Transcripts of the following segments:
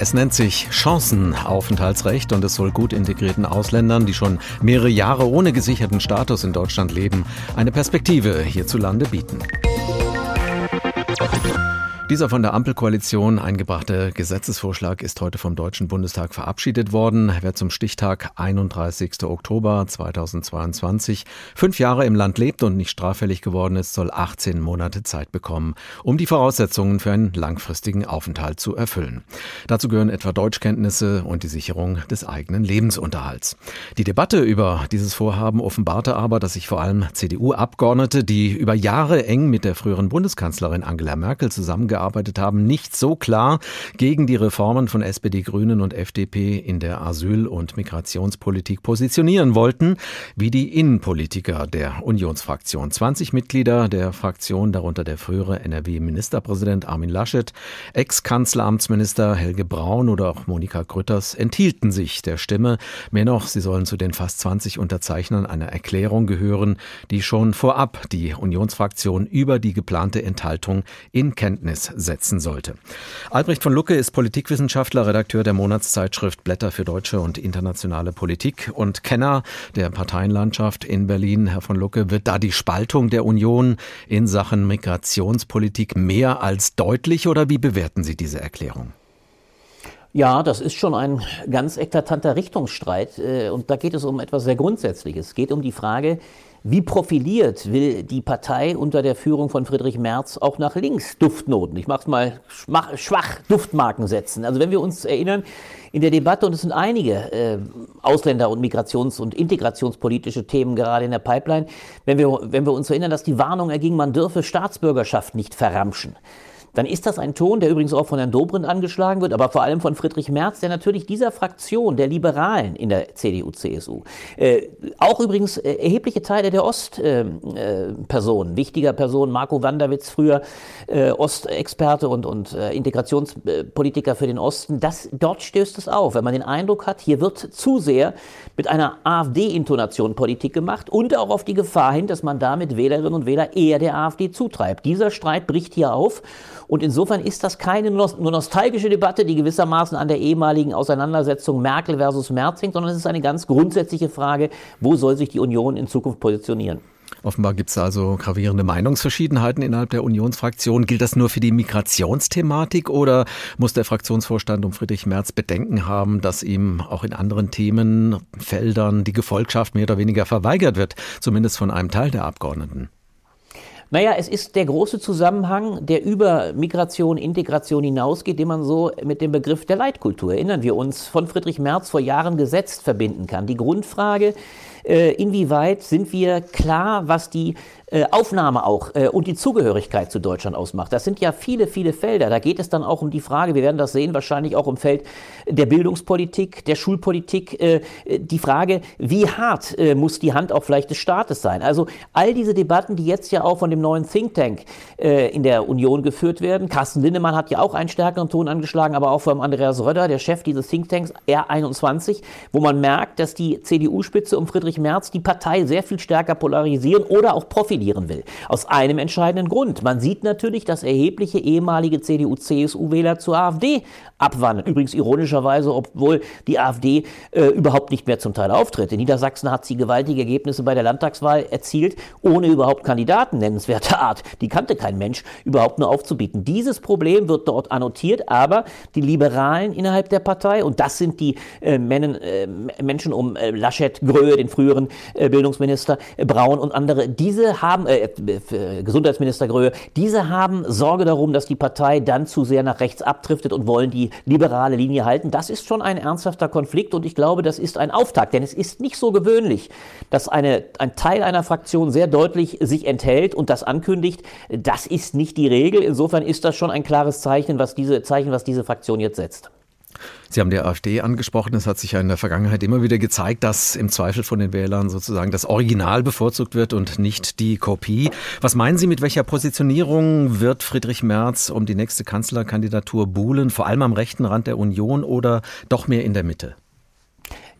Es nennt sich Chancenaufenthaltsrecht und es soll gut integrierten Ausländern, die schon mehrere Jahre ohne gesicherten Status in Deutschland leben, eine Perspektive hierzulande bieten. Dieser von der Ampelkoalition eingebrachte Gesetzesvorschlag ist heute vom Deutschen Bundestag verabschiedet worden. Wer zum Stichtag 31. Oktober 2022 fünf Jahre im Land lebt und nicht straffällig geworden ist, soll 18 Monate Zeit bekommen, um die Voraussetzungen für einen langfristigen Aufenthalt zu erfüllen. Dazu gehören etwa Deutschkenntnisse und die Sicherung des eigenen Lebensunterhalts. Die Debatte über dieses Vorhaben offenbarte aber, dass sich vor allem CDU-Abgeordnete, die über Jahre eng mit der früheren Bundeskanzlerin Angela Merkel zusammengearbeitet gearbeitet haben, nicht so klar gegen die Reformen von SPD, Grünen und FDP in der Asyl- und Migrationspolitik positionieren wollten, wie die Innenpolitiker der Unionsfraktion. 20 Mitglieder der Fraktion, darunter der frühere NRW-Ministerpräsident Armin Laschet, Ex-Kanzleramtsminister Helge Braun oder auch Monika Grütters enthielten sich der Stimme. Mehr noch, sie sollen zu den fast 20 Unterzeichnern einer Erklärung gehören, die schon vorab die Unionsfraktion über die geplante Enthaltung in Kenntnis setzen sollte. Albrecht von Lucke ist Politikwissenschaftler, Redakteur der Monatszeitschrift Blätter für deutsche und internationale Politik und Kenner der Parteienlandschaft in Berlin. Herr von Lucke, wird da die Spaltung der Union in Sachen Migrationspolitik mehr als deutlich oder wie bewerten Sie diese Erklärung? Ja, das ist schon ein ganz eklatanter Richtungsstreit. Äh, und da geht es um etwas sehr Grundsätzliches. Es geht um die Frage, wie profiliert will die Partei unter der Führung von Friedrich Merz auch nach links Duftnoten? Ich mache es mal schwach Duftmarken setzen. Also wenn wir uns erinnern, in der Debatte, und es sind einige äh, Ausländer- und Migrations- und integrationspolitische Themen gerade in der Pipeline, wenn wir, wenn wir uns erinnern, dass die Warnung erging, man dürfe Staatsbürgerschaft nicht verramschen dann ist das ein Ton, der übrigens auch von Herrn Dobrindt angeschlagen wird, aber vor allem von Friedrich Merz, der natürlich dieser Fraktion der Liberalen in der CDU-CSU, äh, auch übrigens äh, erhebliche Teile der Ostpersonen, äh, wichtiger Personen, Marco Wanderwitz, früher äh, Ostexperte und, und äh, Integrationspolitiker für den Osten, das, dort stößt es auf, wenn man den Eindruck hat, hier wird zu sehr mit einer AfD-Intonation Politik gemacht und auch auf die Gefahr hin, dass man damit Wählerinnen und Wähler eher der AfD zutreibt. Dieser Streit bricht hier auf und insofern ist das keine nur nostalgische Debatte, die gewissermaßen an der ehemaligen Auseinandersetzung Merkel versus Merz hängt, sondern es ist eine ganz grundsätzliche Frage, wo soll sich die Union in Zukunft positionieren? Offenbar gibt es also gravierende Meinungsverschiedenheiten innerhalb der Unionsfraktion. Gilt das nur für die Migrationsthematik oder muss der Fraktionsvorstand um Friedrich Merz Bedenken haben, dass ihm auch in anderen Themenfeldern die Gefolgschaft mehr oder weniger verweigert wird, zumindest von einem Teil der Abgeordneten? Naja, es ist der große Zusammenhang, der über Migration, Integration hinausgeht, den man so mit dem Begriff der Leitkultur, erinnern wir uns, von Friedrich Merz vor Jahren gesetzt verbinden kann. Die Grundfrage, inwieweit sind wir klar, was die äh, Aufnahme auch äh, und die Zugehörigkeit zu Deutschland ausmacht. Das sind ja viele, viele Felder. Da geht es dann auch um die Frage, wir werden das sehen, wahrscheinlich auch im Feld der Bildungspolitik, der Schulpolitik, äh, die Frage, wie hart äh, muss die Hand auch vielleicht des Staates sein. Also all diese Debatten, die jetzt ja auch von dem neuen Think Tank äh, in der Union geführt werden. Carsten Lindemann hat ja auch einen stärkeren Ton angeschlagen, aber auch von Andreas Röder, der Chef dieses Think Tanks R21, wo man merkt, dass die CDU-Spitze um Friedrich Merz die Partei sehr viel stärker polarisieren oder auch profilieren will. Aus einem entscheidenden Grund. Man sieht natürlich, dass erhebliche ehemalige CDU-CSU-Wähler zur AfD abwandern. Übrigens ironischerweise, obwohl die AfD äh, überhaupt nicht mehr zum Teil auftritt. In Niedersachsen hat sie gewaltige Ergebnisse bei der Landtagswahl erzielt, ohne überhaupt Kandidaten nennenswerter Art. Die kannte kein Mensch überhaupt nur aufzubieten. Dieses Problem wird dort annotiert, aber die Liberalen innerhalb der Partei, und das sind die äh, Männer, äh, Menschen um äh, Laschet, Gröhe, den früheren äh, Bildungsminister, äh, Braun und andere, diese haben, Gesundheitsminister Gröhe, diese haben Sorge darum, dass die Partei dann zu sehr nach rechts abdriftet und wollen die liberale Linie halten. Das ist schon ein ernsthafter Konflikt und ich glaube, das ist ein Auftakt, denn es ist nicht so gewöhnlich, dass eine, ein Teil einer Fraktion sehr deutlich sich enthält und das ankündigt. Das ist nicht die Regel. Insofern ist das schon ein klares Zeichen, was diese, Zeichen, was diese Fraktion jetzt setzt. Sie haben die AfD angesprochen. Es hat sich ja in der Vergangenheit immer wieder gezeigt, dass im Zweifel von den Wählern sozusagen das Original bevorzugt wird und nicht die Kopie. Was meinen Sie, mit welcher Positionierung wird Friedrich Merz um die nächste Kanzlerkandidatur buhlen? Vor allem am rechten Rand der Union oder doch mehr in der Mitte?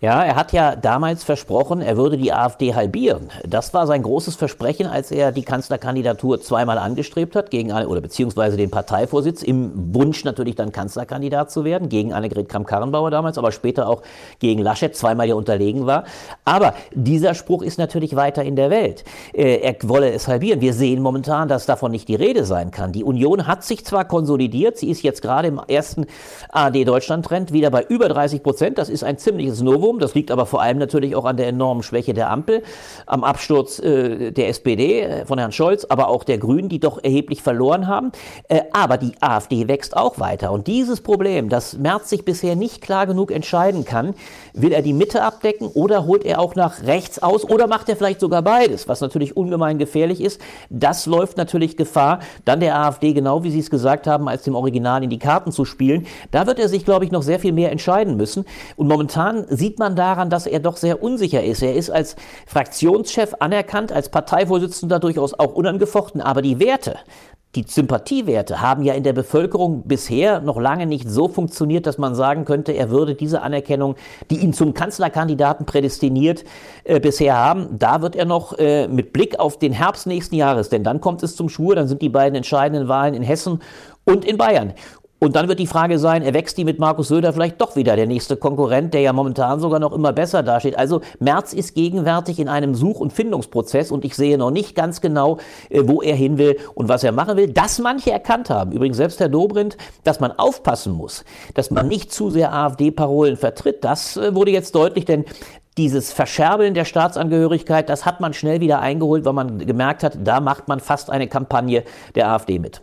Ja, er hat ja damals versprochen, er würde die AfD halbieren. Das war sein großes Versprechen, als er die Kanzlerkandidatur zweimal angestrebt hat, gegen eine, oder beziehungsweise den Parteivorsitz, im Wunsch natürlich dann Kanzlerkandidat zu werden, gegen Annegret Kramp-Karrenbauer damals, aber später auch gegen Laschet, zweimal ja unterlegen war. Aber dieser Spruch ist natürlich weiter in der Welt. Äh, er wolle es halbieren. Wir sehen momentan, dass davon nicht die Rede sein kann. Die Union hat sich zwar konsolidiert, sie ist jetzt gerade im ersten AD-Deutschland-Trend wieder bei über 30 Prozent. Das ist ein ziemliches Novum. Novum. Das liegt aber vor allem natürlich auch an der enormen Schwäche der Ampel, am Absturz äh, der SPD äh, von Herrn Scholz, aber auch der Grünen, die doch erheblich verloren haben. Äh, aber die AfD wächst auch weiter. Und dieses Problem, dass Merz sich bisher nicht klar genug entscheiden kann, will er die Mitte abdecken oder holt er auch nach rechts aus oder macht er vielleicht sogar beides, was natürlich ungemein gefährlich ist. Das läuft natürlich Gefahr, dann der AfD, genau wie Sie es gesagt haben, als dem Original in die Karten zu spielen. Da wird er sich, glaube ich, noch sehr viel mehr entscheiden müssen. Und momentan sieht man daran, dass er doch sehr unsicher ist. Er ist als Fraktionschef anerkannt, als Parteivorsitzender durchaus auch unangefochten, aber die Werte, die Sympathiewerte haben ja in der Bevölkerung bisher noch lange nicht so funktioniert, dass man sagen könnte, er würde diese Anerkennung, die ihn zum Kanzlerkandidaten prädestiniert, äh, bisher haben. Da wird er noch äh, mit Blick auf den Herbst nächsten Jahres, denn dann kommt es zum Schwur, dann sind die beiden entscheidenden Wahlen in Hessen und in Bayern. Und dann wird die Frage sein, erwächst die mit Markus Söder vielleicht doch wieder der nächste Konkurrent, der ja momentan sogar noch immer besser dasteht. Also Merz ist gegenwärtig in einem Such- und Findungsprozess und ich sehe noch nicht ganz genau, äh, wo er hin will und was er machen will. Dass manche erkannt haben, übrigens selbst Herr Dobrindt, dass man aufpassen muss, dass man nicht zu sehr AfD-Parolen vertritt, das äh, wurde jetzt deutlich, denn dieses Verscherbeln der Staatsangehörigkeit, das hat man schnell wieder eingeholt, weil man gemerkt hat, da macht man fast eine Kampagne der AfD mit.